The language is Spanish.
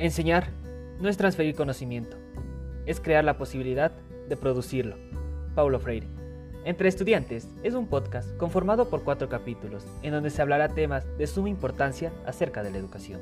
Enseñar no es transferir conocimiento, es crear la posibilidad de producirlo. Paulo Freire. Entre Estudiantes es un podcast conformado por cuatro capítulos en donde se hablará temas de suma importancia acerca de la educación.